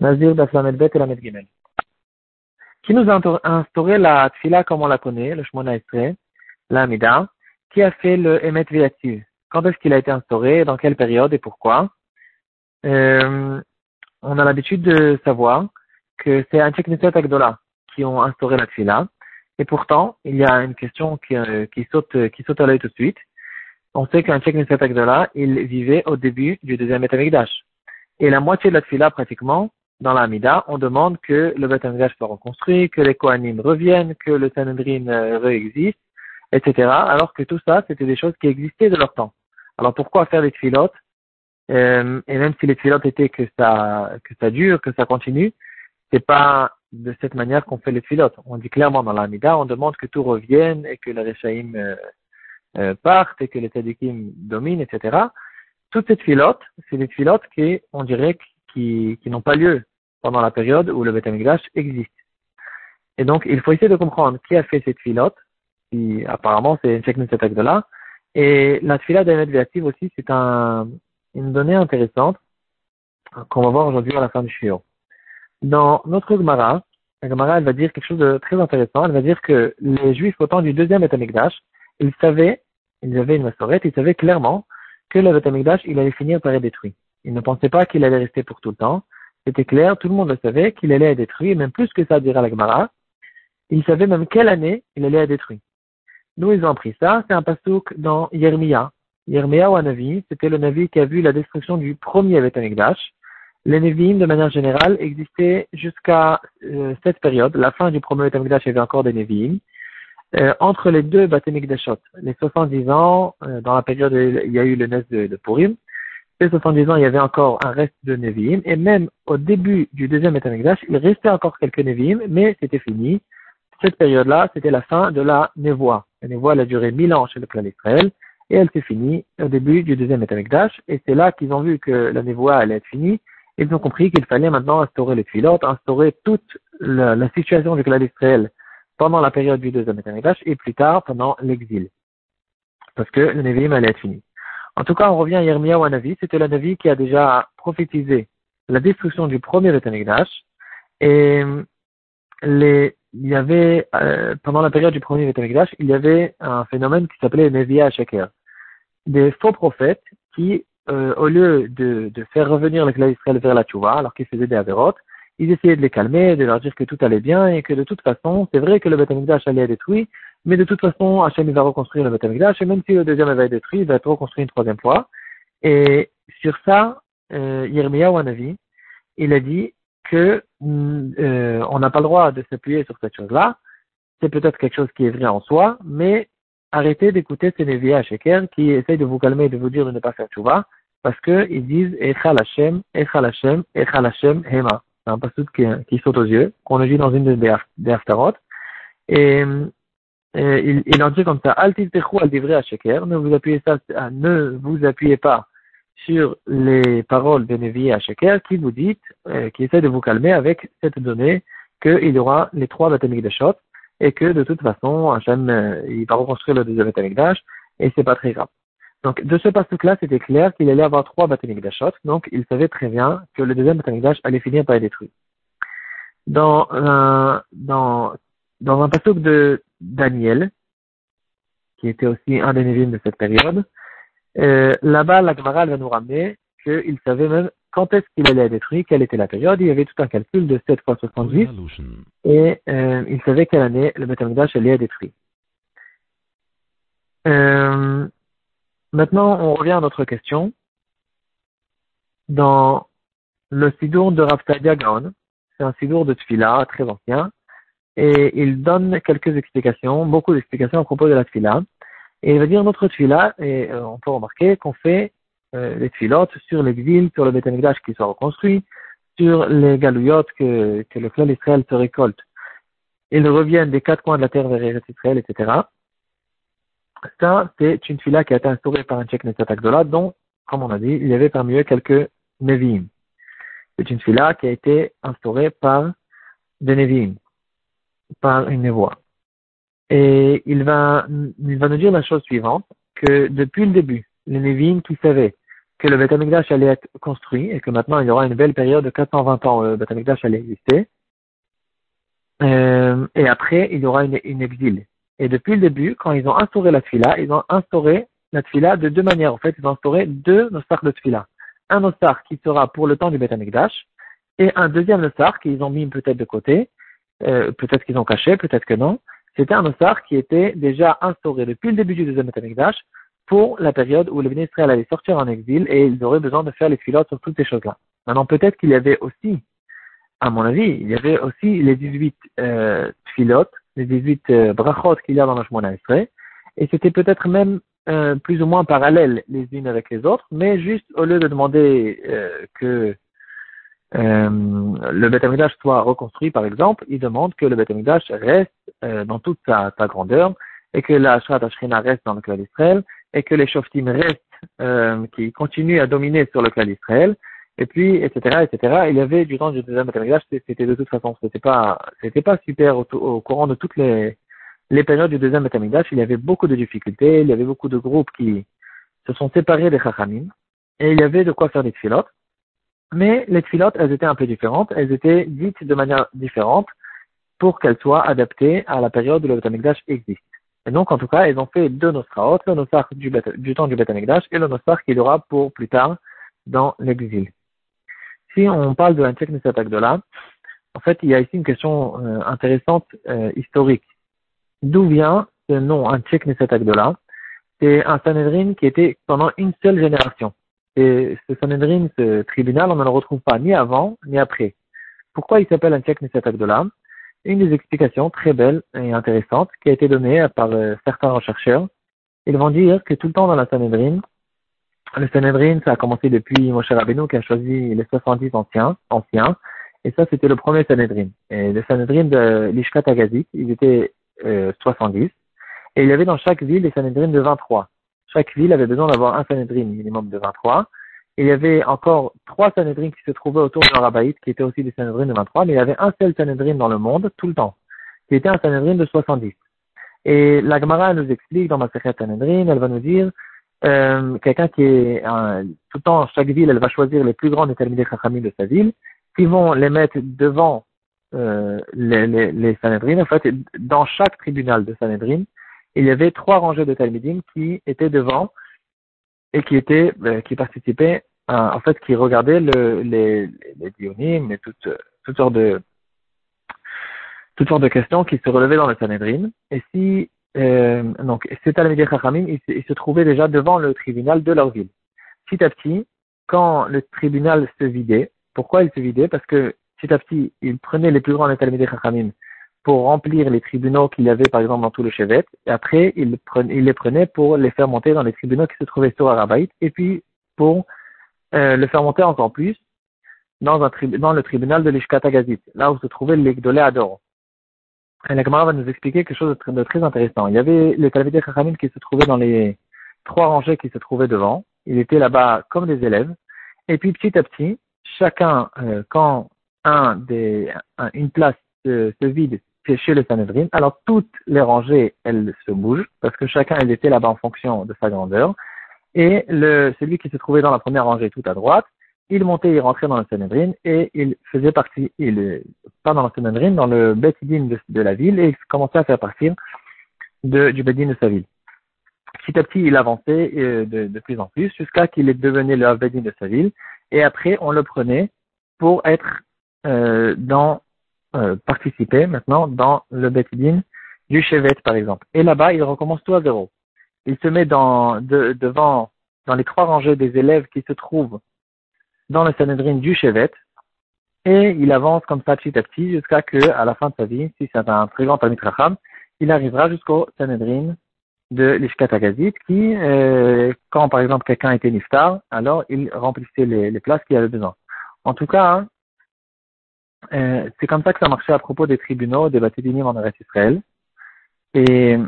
Nazir Bet et la Gimel. Qui nous a instauré la tfila comme on la connaît, le Shmona Estre, la Amida, qui a fait le Emet Viativ Quand est-ce qu'il a été instauré, dans quelle période et pourquoi? Euh, On a l'habitude de savoir que c'est un Knesset Agdola qui ont instauré la tfila. Et pourtant, il y a une question qui, euh, qui saute, qui saute à l'œil tout de suite. On sait qu'un Knesset Agdola, il vivait au début du deuxième Etamikdash. Et la moitié de la tfila, pratiquement, dans la Amida, on demande que le Beth soit reconstruit, que les Kohanim reviennent, que le Sanhedrin euh, réexiste, etc. Alors que tout ça, c'était des choses qui existaient de leur temps. Alors pourquoi faire des tfilotes? Euh, Et même si les tfilotes étaient que ça, que ça dure, que ça continue, c'est pas de cette manière qu'on fait les tfilotes. On dit clairement dans la Amida, on demande que tout revienne et que les Rechaim euh, euh, partent et que les Tadikim dominent, etc. Toutes ces tfilotes, c'est des tfilotes qui, on dirait, qui, qui n'ont pas lieu pendant la période où le Beth existe. Et donc, il faut essayer de comprendre qui a fait cette filote, qui apparemment c'est une de cette là Et la fila d'Ahmed Véativ aussi, c'est un, une donnée intéressante qu'on va voir aujourd'hui à la fin du shiur. Dans notre Gemara, la Gemara, elle va dire quelque chose de très intéressant. Elle va dire que les Juifs au temps du deuxième Beth ils savaient, ils avaient une massorette, ils savaient clairement que le Beth il allait finir par être détruit. Ils ne pensaient pas qu'il allait rester pour tout le temps. C'était clair, tout le monde le savait, qu'il allait être détruit, même plus que ça, dira la Gemara. Ils savaient même quelle année il allait être détruit. Nous, ils ont appris ça. C'est un pasouk dans Yermia. Yermia ou un Navi, c'était le Navi qui a vu la destruction du premier Betamikdash. Les Nevi'im, de manière générale, existaient jusqu'à euh, cette période. La fin du premier Betamikdash, il y avait encore des Nevi'im. Euh, entre les deux Batamikdashot, les 70 ans, euh, dans la période où il y a eu le Nes de, de Purim, les 70 ans, il y avait encore un reste de Nevi'im, et même au début du deuxième Betamikdash, il restait encore quelques Nevi'im, mais c'était fini. Cette période-là, c'était la fin de la Nevoie. La Nevoie, elle a duré mille ans chez le clan d'Israël, et elle s'est finie au début du deuxième Betamikdash, et c'est là qu'ils ont vu que la Nevoie allait être finie, ils ont compris qu'il fallait maintenant instaurer les filotes, instaurer toute la, situation du clan d'Israël pendant la période du deuxième Betamikdash, et plus tard pendant l'exil. Parce que le Nevi'im allait être fini. En tout cas, on revient à Yermia ou à Navi. C'était la Navi qui a déjà prophétisé la destruction du premier Betamikdash. Et les, il y avait, euh, pendant la période du premier Betamikdash, il y avait un phénomène qui s'appelait Nevia Sheker. Des faux prophètes qui, euh, au lieu de, faire revenir les d'Israël vers la Tchouva, alors qu'ils faisaient des avérotes, ils essayaient de les calmer, de leur dire que tout allait bien et que de toute façon, c'est vrai que le Betamikdash allait être détruit, mais de toute façon, Hachem va reconstruire le Beth et même si le deuxième va être détruit, il va être reconstruit une troisième fois. Et sur ça, euh, Yermia Wanavi, il a dit que mm, euh, on n'a pas le droit de s'appuyer sur cette chose-là. C'est peut-être quelque chose qui est vrai en soi, mais arrêtez d'écouter ces Nevi à Sheker qui essayent de vous calmer et de vous dire de ne pas faire tchouva, parce qu'ils disent Echal Hashem, Echal Hashem, Echal Hashem, Hema. C'est un passage qui, qui saute aux yeux, qu'on a dit dans une des, des. Et il, il en dit comme ça, ne vous appuyez ça, ne vous appuyez pas sur les paroles de Nevi à Sheker qui vous dit, euh, qui essaie de vous calmer avec cette donnée qu'il y aura les trois batamiques de shot et que de toute façon, Hachem, euh, il va reconstruire le deuxième batamique d'âge et c'est pas très grave. Donc, de ce passage-là, c'était clair qu'il allait avoir trois batamiques d'achot, donc il savait très bien que le deuxième batamique d'âge allait finir par être détruit. Dans un, dans, dans un passage de Daniel, qui était aussi un des Névim de cette période, euh, là-bas, la Gemara va nous ramener qu'il savait même quand est-ce qu'il allait être détruit, quelle était la période. Il y avait tout un calcul de 7 fois 70 et euh, il savait quelle année le Beth allait être détruit. Euh, maintenant, on revient à notre question. Dans le sidour de Raftadia Gaon, c'est un sidour de Tfila très ancien, et il donne quelques explications, beaucoup d'explications à propos de la tfila. Et il va dire notre tfila, et euh, on peut remarquer qu'on fait euh, les tfilotes sur l'exil, sur le bétanigdash qui soit reconstruit, sur les galouillottes que, que le clan d'Israël se récolte. Ils reviennent des quatre coins de la terre vers Israël, etc. Ça, c'est une tfila qui a été instaurée par un Tchèque Netzat dont, comme on a dit, il y avait parmi eux quelques Nevi'im. C'est une tfila qui a été instaurée par des Nevi'im par une voix. Et il va, il va nous dire la chose suivante, que depuis le début, les Névines qui savaient que le Beth allait être construit et que maintenant il y aura une belle période de 420 ans où le Beth allait exister. Euh, et après, il y aura une, une exil. Et depuis le début, quand ils ont instauré la tfila, ils ont instauré la tfila de deux manières. En fait, ils ont instauré deux nosars de tfila. Un nosar qui sera pour le temps du Beth et un deuxième nosar qu'ils ont mis peut-être de côté, euh, peut-être qu'ils ont caché, peut-être que non. C'était un nosar qui était déjà instauré depuis le début du deuxième Beth pour la période où le Israël allait sortir en exil et ils auraient besoin de faire les filotes sur toutes ces choses-là. Maintenant, peut-être qu'il y avait aussi, à mon avis, il y avait aussi les 18 euh, filotes, les 18 euh, brachot qu'il y a dans le Shemona Israël, et c'était peut-être même euh, plus ou moins parallèles les unes avec les autres, mais juste au lieu de demander euh, que euh, le Beth soit reconstruit, par exemple, il demande que le Beth reste euh, dans toute sa, sa, grandeur et que la Ashrat Ashrina reste dans le clan d'Israël et que les Shoftim restent, euh, qui continuent à dominer sur le clan d'Israël. Et puis, etc., etc. Il y avait du temps du deuxième Beth c'était de toute façon, c'était pas, c'était pas super au, courant de toutes les, les périodes du deuxième Beth Il y avait beaucoup de difficultés, il y avait beaucoup de groupes qui se sont séparés des Chachamim et il y avait de quoi faire des filotes. Mais les tfilotes, elles étaient un peu différentes, elles étaient dites de manière différente pour qu'elles soient adaptées à la période où le Beth existe. Et donc, en tout cas, elles ont fait deux Nosraot, le Nosar du, du, temps du Beth et le Nosar qu'il aura pour plus tard dans l'exil. Si on parle de l'Antiek là, en fait, il y a ici une question euh, intéressante euh, historique. D'où vient ce nom Antiek là? C'est un Sanhedrin qui était pendant une seule génération. Et ce Sanhedrin, ce tribunal, on ne le retrouve pas ni avant ni après. Pourquoi il s'appelle un Tchèque de l'âme? Une des explications très belles et intéressantes qui a été donnée par euh, certains chercheurs. Ils vont dire que tout le temps dans la Sanhedrin, le Sanhedrin, ça a commencé depuis Moshe Rabbeinu qui a choisi les 70 anciens, anciens et ça c'était le premier Sanhedrin. Et le Sanhedrin de l'Ishkat ils étaient euh, 70, et il y avait dans chaque ville des Sanhedrin de 23. Chaque ville avait besoin d'avoir un Sanhedrin minimum de 23. Et il y avait encore trois Sanhedrin qui se trouvaient autour de l'Arabaïte, qui étaient aussi des Sanhedrin de 23, mais il y avait un seul Sanhedrin dans le monde, tout le temps, qui était un Sanhedrin de 70. Et la Gemara nous explique dans ma Sanhedrin, elle va nous dire, euh, quelqu'un qui est tout le temps, chaque ville, elle va choisir les plus grands déterminés Chachamim de sa ville, qui vont les mettre devant euh, les, les, les Sanhedrin. En fait, dans chaque tribunal de Sanhedrin, il y avait trois rangées de Talmidim qui étaient devant et qui étaient, euh, qui participaient, en fait, qui regardaient le, les, les dionymes et toutes, toutes sortes de, toutes sortes de questions qui se relevaient dans le Sanhedrin. Et si, euh, donc, ces Talmidim Chachamim, ils, se trouvaient déjà devant le tribunal de leur ville. Petit à petit, quand le tribunal se vidait, pourquoi il se vidait? Parce que petit à petit, ils prenaient les plus grands Talmidim Chachamim pour remplir les tribunaux qu'il y avait par exemple dans tout le chevet, et après il, les prenait pour les faire monter dans les tribunaux qui se trouvaient sur Arabaït, et puis pour euh, le faire monter encore plus dans, le tribunal de l'Ishkata Gazit, là où se trouvait l'Egdolé Ador. Et la Gemara va nous expliquer quelque chose de très, intéressant. Il y avait les Talmidei Chachamim qui se trouvaient dans les trois rangées qui se trouvaient devant. Ils étaient là-bas comme des élèves. Et puis petit à petit, chacun, euh, quand une place se vide chez le Sanhedrin. Alors toutes les rangées, elles se bougent parce que chacun elle était là-bas en fonction de sa grandeur. Et le, celui qui se trouvait dans la première rangée tout à droite, il montait, il rentrait dans le Sanhedrin et il faisait partie, il, pas dans le Sanhedrin, dans le Betidin de, de, la ville et il commençait à faire partie de, du Bedin de sa ville. Petit à petit, il avançait euh, de, de, plus en plus jusqu'à qu'il devenait le Bedin de sa ville et après on le prenait pour être euh, dans euh, participer maintenant dans le Betidin du Chevet, par exemple. Et là-bas, il recommence tout à zéro. Il se met dans, de, devant, dans les trois rangées des élèves qui se trouvent dans le Sanhedrin du Chevet, et il avance comme ça petit à petit jusqu'à que, à la fin de sa vie, si c'est un très grand Racham, il arrivera jusqu'au Sanhedrin de l'Ishkat qui, euh, quand par exemple quelqu'un était niftar, alors il remplissait les, les places qu'il avait besoin. En tout cas, hein, euh, c'est comme ça que ça marchait à propos des tribunaux des Batidinim en Eretz Israël. Et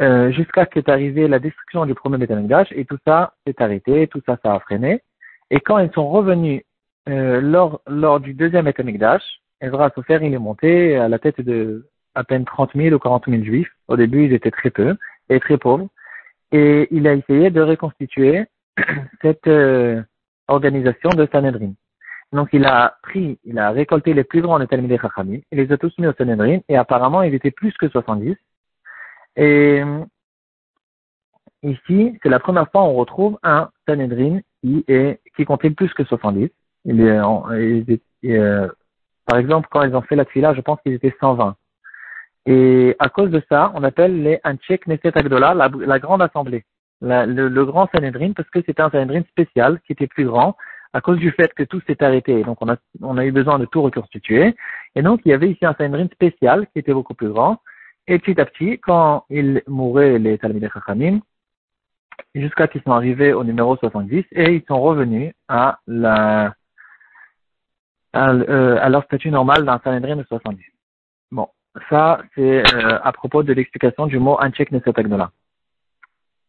euh, jusqu'à ce qu'est arrivée la destruction du premier Betamigdash, et tout ça s'est arrêté, tout ça, ça a freiné. Et quand ils sont revenus euh, lors, lors du deuxième Betamigdash, Ezra Sofer, il est monté à la tête de à peine 30 000 ou 40 000 juifs. Au début, ils étaient très peu et très pauvres. Et il a essayé de reconstituer cette euh, organisation de Sanhedrin. Donc il a pris, il a récolté les plus grands des Talmudei Chachamim, il les a tous mis au Sanhedrin, et apparemment ils étaient plus que 70. Et ici, c'est la première fois où on retrouve un Sanhedrin qui, est, qui comptait plus que 70. Il est, euh, par exemple, quand ils ont fait la tfila, je pense qu'ils étaient 120. Et à cause de ça, on appelle les Anchek Neset Agdola, la, grande assemblée, le, grand Sanhedrin, parce que c'était un Sanhedrin spécial qui était plus grand, à cause du fait que tout s'est arrêté. Donc on a, on a eu besoin de tout reconstituer. Et donc il y avait ici un Sanhedrin spécial qui était beaucoup plus grand. Et petit à petit, quand ils mouraient, les Talmidei Chachamim, jusqu'à qu'ils sont arrivés au numéro 70, et ils sont revenus à la, à, euh, leur statut normal d'un Sanhedrin de 70. Bon, ça c'est euh, à propos de l'explication du mot Anchek Nesetagnola.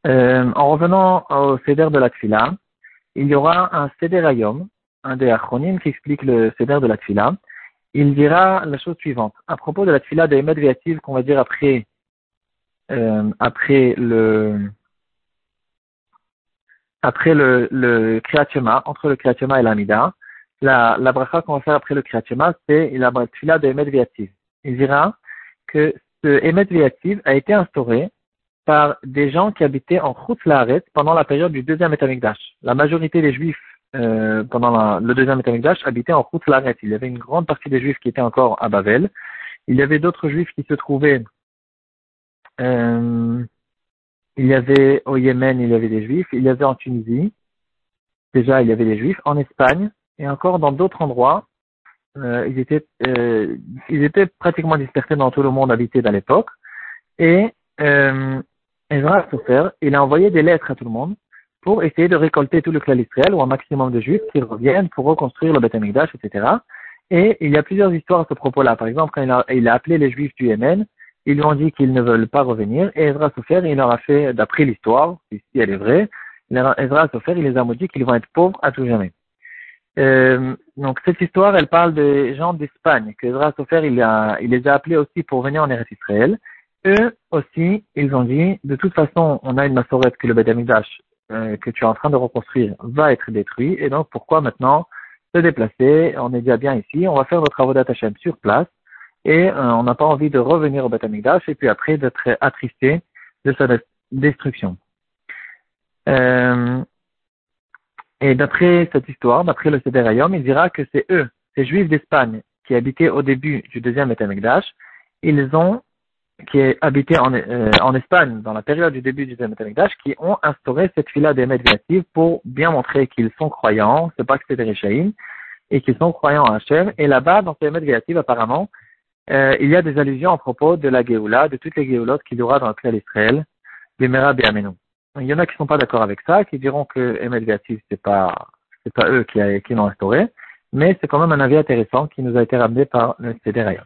Euh, en revenant au Seder de la Tfila, il y aura un Seder Ayom, un des acronymes qui explique le Seder de la Tfila. Il dira la chose suivante. À propos de la Tfila de Emet qu'on va dire après, euh, après le, après le, le entre le Kriyat et l'Amida, la, bracha qu'on va faire après le Kriyat c'est la tfila de Emet Il dira que ce Emet a été instauré par des gens qui habitaient en Chutz Laaret pendant la période du deuxième Etamikdash. La majorité des Juifs euh, pendant le deuxième Etamikdash habitaient en Chutz Laaret. Il y avait une grande partie des Juifs qui étaient encore à Bavel. Il y avait d'autres Juifs qui se trouvaient euh, il y avait au Yémen, il y avait des Juifs. Il y avait en Tunisie, déjà il y avait des Juifs. En Espagne et encore dans d'autres endroits, euh, ils étaient pratiquement dispersés dans tout le monde habité à l'époque. Et Ezra Sofer, il a envoyé des lettres à tout le monde pour essayer de récolter tout le clan Israël ou un maximum de Juifs qui reviennent pour reconstruire le Beth etc. Et il y a plusieurs histoires à ce propos-là. Par exemple, quand il a, a appelé les Juifs du Yémen, ils lui ont dit qu'ils ne veulent pas revenir, et Ezra Sofer, il leur a fait, d'après l'histoire, si elle est vraie, Ezra Sofer, il les a maudits qu'ils vont être pauvres à tout jamais. Euh, donc cette histoire, elle parle des gens d'Espagne, que Ezra Sofer, il, a, il les a appelés aussi pour venir en Eretz Israël. Eux aussi, ils ont dit, de toute façon, on a une massorette que le Beth euh, que tu es en train de reconstruire va être détruit, et donc pourquoi maintenant se déplacer? On est déjà bien ici, on va faire nos travaux d'attachement sur place, et euh, on n'a pas envie de revenir au Beth et puis après d'être attristé de sa destruction. Euh, et d'après cette histoire, d'après le Seder il dira que c'est eux, ces Juifs d'Espagne, qui habitaient au début du deuxième Beth ils ont, qui habitaient en, euh, en Espagne dans la période du début du Beth qui ont instauré cette fila des médiatives pour bien montrer qu'ils sont croyants, c'est pas que c'est des Réchaïm, et qu'ils sont croyants à Hachem. Et là-bas, dans ces médiatives, apparemment, euh, il y a des allusions à propos de la Géoula, de toutes les Géoulottes qu'il y aura dans le Klal Israël, des Merab et Il y en a qui ne sont pas d'accord avec ça, qui diront que Emel Viatif, c'est pas, c'est pas eux qui, l'ont instauré, mais c'est quand même un avis intéressant qui nous a été ramené par le CDR.